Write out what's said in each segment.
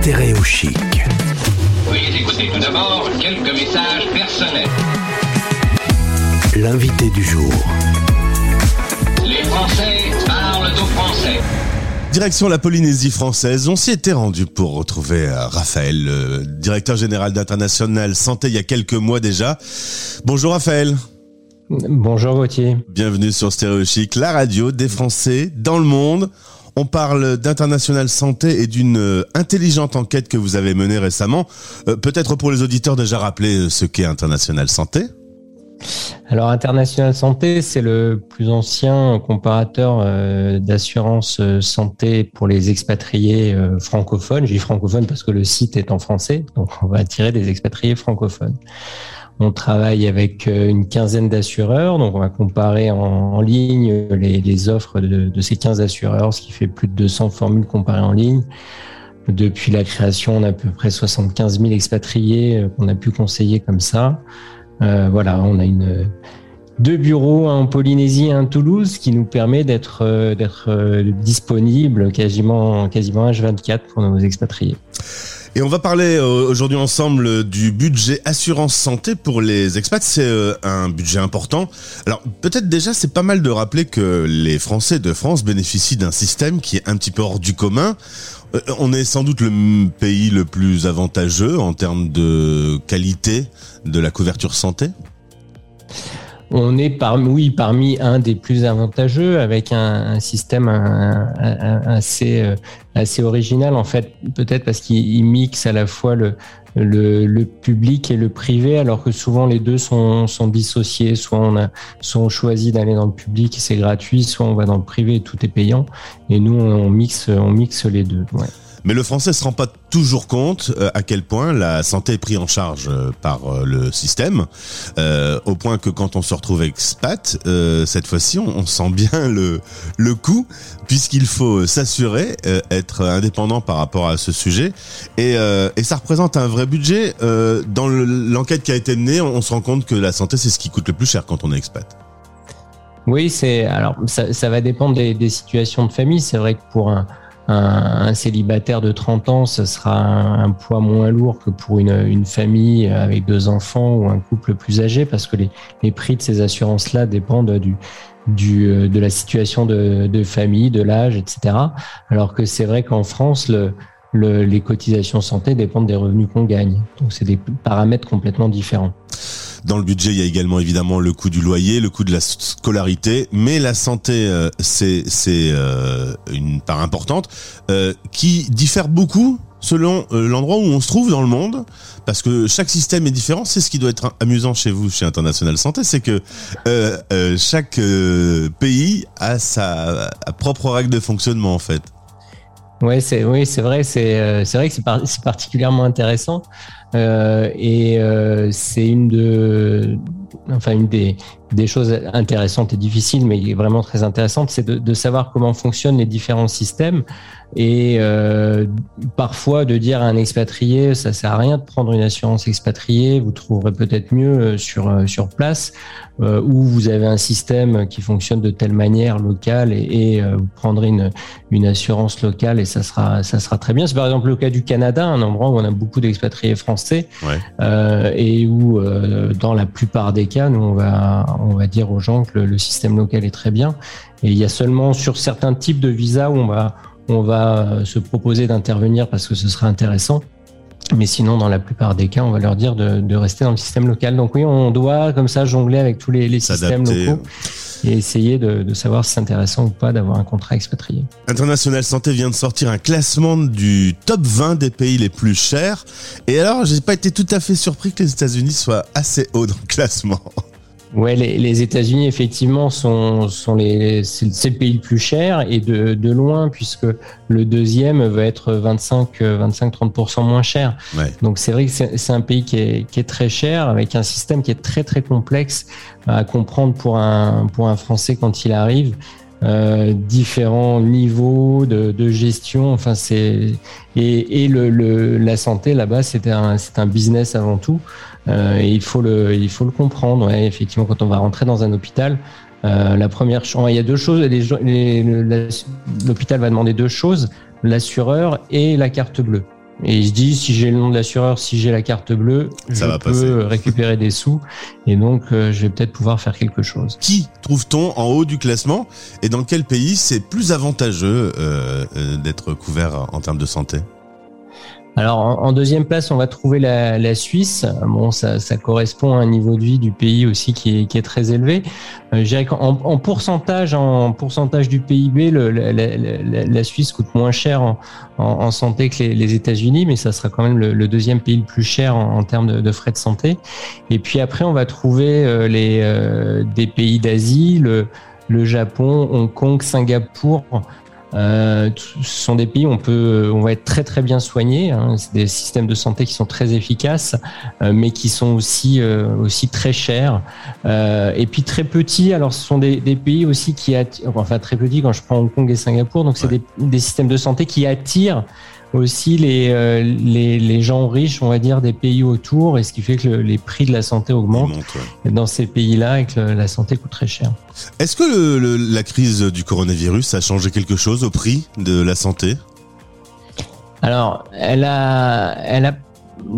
Stéréochic. Veuillez écouter tout d'abord quelques messages personnels. L'invité du jour. Les Français parlent aux Français. Direction la Polynésie française, on s'y était rendu pour retrouver euh, Raphaël, le directeur général d'International Santé il y a quelques mois déjà. Bonjour Raphaël. Bonjour Gauthier. Bienvenue sur Stéréo Chic, la radio des Français dans le monde. On parle d'International Santé et d'une euh, intelligente enquête que vous avez menée récemment. Euh, Peut-être pour les auditeurs déjà rappeler euh, ce qu'est International Santé. Alors International Santé, c'est le plus ancien comparateur d'assurance santé pour les expatriés francophones. Dis francophones parce que le site est en français, donc on va attirer des expatriés francophones. On travaille avec euh, une quinzaine d'assureurs, donc on va comparer en, ligne les, offres de, de ces 15 assureurs, ce qui fait plus de 200 formules comparées en ligne. Depuis la création, on a à peu près 75 000 expatriés euh, qu'on a pu conseiller comme ça. Euh, voilà, on a une deux bureaux, un en Polynésie et un Toulouse, qui nous permet d'être euh, euh, disponible quasiment quasiment H24 pour nos expatriés. Et on va parler euh, aujourd'hui ensemble du budget assurance santé pour les expats. C'est euh, un budget important. Alors peut-être déjà c'est pas mal de rappeler que les Français de France bénéficient d'un système qui est un petit peu hors du commun. On est sans doute le pays le plus avantageux en termes de qualité de la couverture santé. On est parmi, oui, parmi un des plus avantageux avec un, un système un- un- assez, euh, assez original en fait, peut-être parce qu'il il mixe à la fois le, le, le public et le privé, alors que souvent les deux sont, sont dissociés. Soit on a, soit on choisit d'aller dans le public et c'est gratuit, soit on va dans le privé et tout est payant. Et nous, on mixe, on mixe les deux. Ouais. Mais le français se rend pas toujours compte euh, à quel point la santé est prise en charge euh, par euh, le système, euh, au point que quand on se retrouve expat, euh, cette fois-ci, on, on sent bien le, le coût, puisqu'il faut s'assurer, euh, être indépendant par rapport à ce sujet, et, et ça représente un vrai budget. Dans le- l'enquête qui a été menée, on, on se rend compte que la santé, c'est ce qui coûte le plus cher quand on est expat. Oui, c'est alors ça, ça va dépendre des, des situations de famille. C'est vrai que pour un, un, un célibataire de 30 ans, ce sera un, poids moins lourd que pour une, une famille avec deux enfants ou un couple plus âgé, parce que les, les prix de ces assurances-là dépendent du, du, euh, de la situation de, de famille, de l'âge, etc. Alors que c'est vrai qu'en France, le, le, les cotisations santé dépendent des revenus qu'on gagne. Donc c'est des paramètres complètement différents. Dans le budget, il y a également évidemment le coût du loyer, le coût de la scolarité, mais la santé, euh, c'est euh, une part importante euh, qui diffère beaucoup selon l'endroit où on se trouve dans le monde, parce que chaque système est différent. C'est ce qui doit être amusant chez vous, chez International Santé, c'est que chaque pays a sa propre règle de fonctionnement en fait. Oui, c'est vrai, c'est vrai que c'est par- c'est particulièrement intéressant et euh, c'est une de enfin une des choses intéressantes et difficiles, mais vraiment très intéressantes, c'est de, savoir comment fonctionnent les différents systèmes et euh, parfois de dire à un expatrié, ça sert à rien de prendre une assurance expatriée, vous trouverez peut-être mieux euh, sur euh, sur place euh, ou vous avez un système qui fonctionne de telle manière locale et, euh, vous prendrez une une assurance locale et ça sera ça sera très bien. C'est par exemple le cas du Canada, un endroit où on a beaucoup d'expatriés français Ouais. euh, et où euh, dans la plupart des cas, nous on va on va dire aux gens que le, le système local est très bien. Et il y a seulement sur certains types de visas où on va on va euh, se proposer d'intervenir parce que ce sera intéressant. Mais sinon, dans la plupart des cas, on va leur dire de, de rester dans le système local. Donc oui, on doit comme ça jongler avec tous les, les systèmes locaux et essayer de, savoir si c'est intéressant ou pas d'avoir un contrat expatrié. International Santé vient de sortir un classement du top 20 des pays les plus chers. Et alors, j'ai pas été tout à fait surpris que les États-Unis soient assez hauts dans le classement. Ouais, les, les États-Unis effectivement sont sont les c'est le pays le plus cher et de, de loin puisque le deuxième va être 25 25 30% moins cher. Ouais. Donc c'est vrai que c'est c'est un pays qui est qui est très cher avec un système qui est très très complexe à comprendre pour un pour un Français quand il arrive. Euh, différents niveaux de, de gestion. Enfin, c'est et, et le, le, la santé là-bas, c'était un, c'est un business avant tout. Euh, et il faut le, il faut le comprendre. Ouais, effectivement, quand on va rentrer dans un hôpital, euh, la première il y a deux choses. Les, les- L'hôpital va demander deux choses l'assureur et la carte bleue. Et il se dit, si j'ai le nom de l'assureur, si j'ai la carte bleue, Ça je va peux passer. récupérer des sous. Et donc, euh, je vais peut-être pouvoir faire quelque chose. Qui trouve-t-on en haut du classement et dans quel pays c'est plus avantageux euh, euh, d'être couvert en termes de santé? Alors, en, en deuxième place, on va trouver la, la Suisse. Bon, ça, ça correspond à un niveau de vie du pays aussi qui est, qui est très élevé. Euh, qu'en en pourcentage, en pourcentage du PIB, le, la, la- Suisse coûte moins cher en, en- en santé que les, États-Unis, mais ça sera quand même le, le deuxième pays le plus cher en, en termes de, de frais de santé. Et puis après, on va trouver euh, les, euh, des pays d'Asie, le, le Japon, Hong Kong, Singapour. Euh, ce sont des pays où on peut, on va être très très bien soigné. Hein. C'est des systèmes de santé qui sont très efficaces, euh, mais qui sont aussi euh, aussi très chers. Euh, et puis très petits. Alors ce sont des, des pays aussi qui attirent, enfin très petits quand je prends Hong Kong et Singapour. Donc c'est Ouais. des, des systèmes de santé qui attirent aussi les, euh, les les gens riches, on va dire, des pays autour, et ce qui fait que le- les prix de la santé augmentent monte, ouais. dans ces pays-là et que le- la santé coûte très cher. Est-ce que le- la crise du coronavirus a changé quelque chose au prix de la santé? Alors, elle a, elle a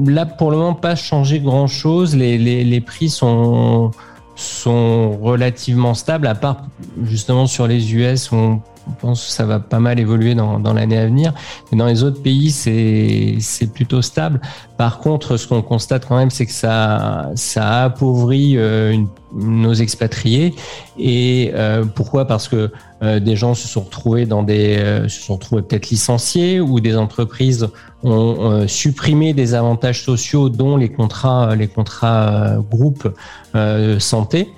là pour le moment pas changé grand chose. Les, les, les prix sont, sont relativement stables, à part justement sur les US où on pense que ça va pas mal évoluer dans, l'année à venir. Mais dans les autres pays, c'est, plutôt stable. Par contre, ce qu'on constate quand même, c'est que ça, ça a appauvri euh, nos expatriés. Et euh, pourquoi? Parce que euh, des gens se sont retrouvés dans des, se sont retrouvés peut-être licenciés ou des entreprises ont supprimé des avantages sociaux, dont les contrats, les contrats groupes santé.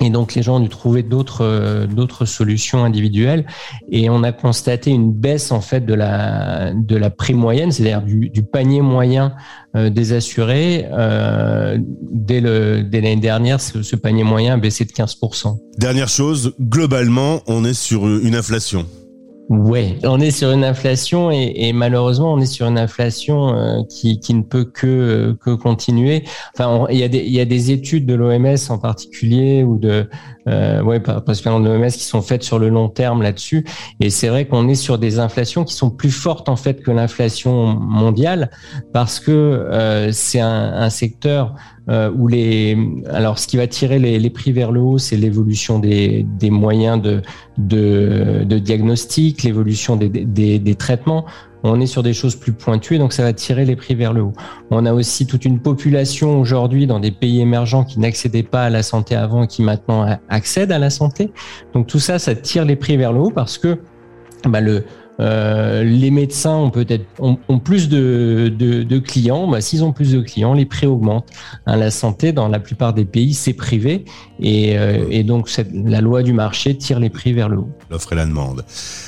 Et donc les gens ont dû trouver d'autres euh, d'autres solutions individuelles et on a constaté une baisse en fait de la prime moyenne, c'est-à-dire du, panier moyen euh, des assurés. Euh, dès l'année dernière, ce panier moyen a baissé de 15%. Dernière chose, globalement, on est sur une inflation. Ouais, on est sur une inflation et, et malheureusement on est sur une inflation euh, qui, qui ne peut que que continuer. Enfin, il y a des il y a des études de l'OMS en particulier ou de euh, ouais particulièrement de l'OMS qui sont faites sur le long terme là-dessus et c'est vrai qu'on est sur des inflations qui sont plus fortes en fait que l'inflation mondiale parce que euh, c'est un, un secteur euh, où les alors ce qui va tirer les, les prix vers le haut c'est l'évolution des, des moyens de de, de diagnostic, l'évolution des, des, des traitements. On est sur des choses plus pointues, donc ça va tirer les prix vers le haut. On a aussi toute une population aujourd'hui dans des pays émergents qui n'accédaient pas à la santé avant et qui maintenant accèdent à la santé. Donc tout ça, ça tire les prix vers le haut parce que bah, le, euh, les médecins ont peut-être ont, plus de, de, de clients. Bah, S'ils ont plus de clients, les prix augmentent. Hein, la santé, dans la plupart des pays, c'est privé et, euh, donc la loi du marché tire les prix vers le haut. L'offre et la demande.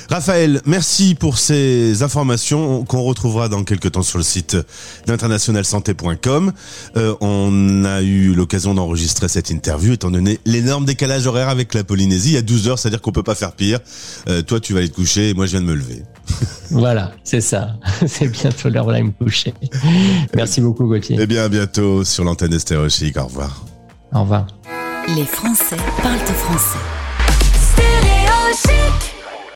Raphaël, merci pour ces informations qu'on retrouvera dans quelques temps sur le site d'internationalsanté.com. Euh, on a eu l'occasion d'enregistrer cette interview étant donné l'énorme décalage horaire avec la Polynésie. Il y a 12 heures, c'est-à-dire qu'on peut pas faire pire. Toi, tu vas aller te coucher et moi, je viens de me lever. Voilà, c'est ça. c'est bientôt l'heure d'aller me coucher. Merci beaucoup Gauthier. Eh bien, à bientôt sur l'antenne Chic. Au revoir. Au revoir. Les Français parlent français.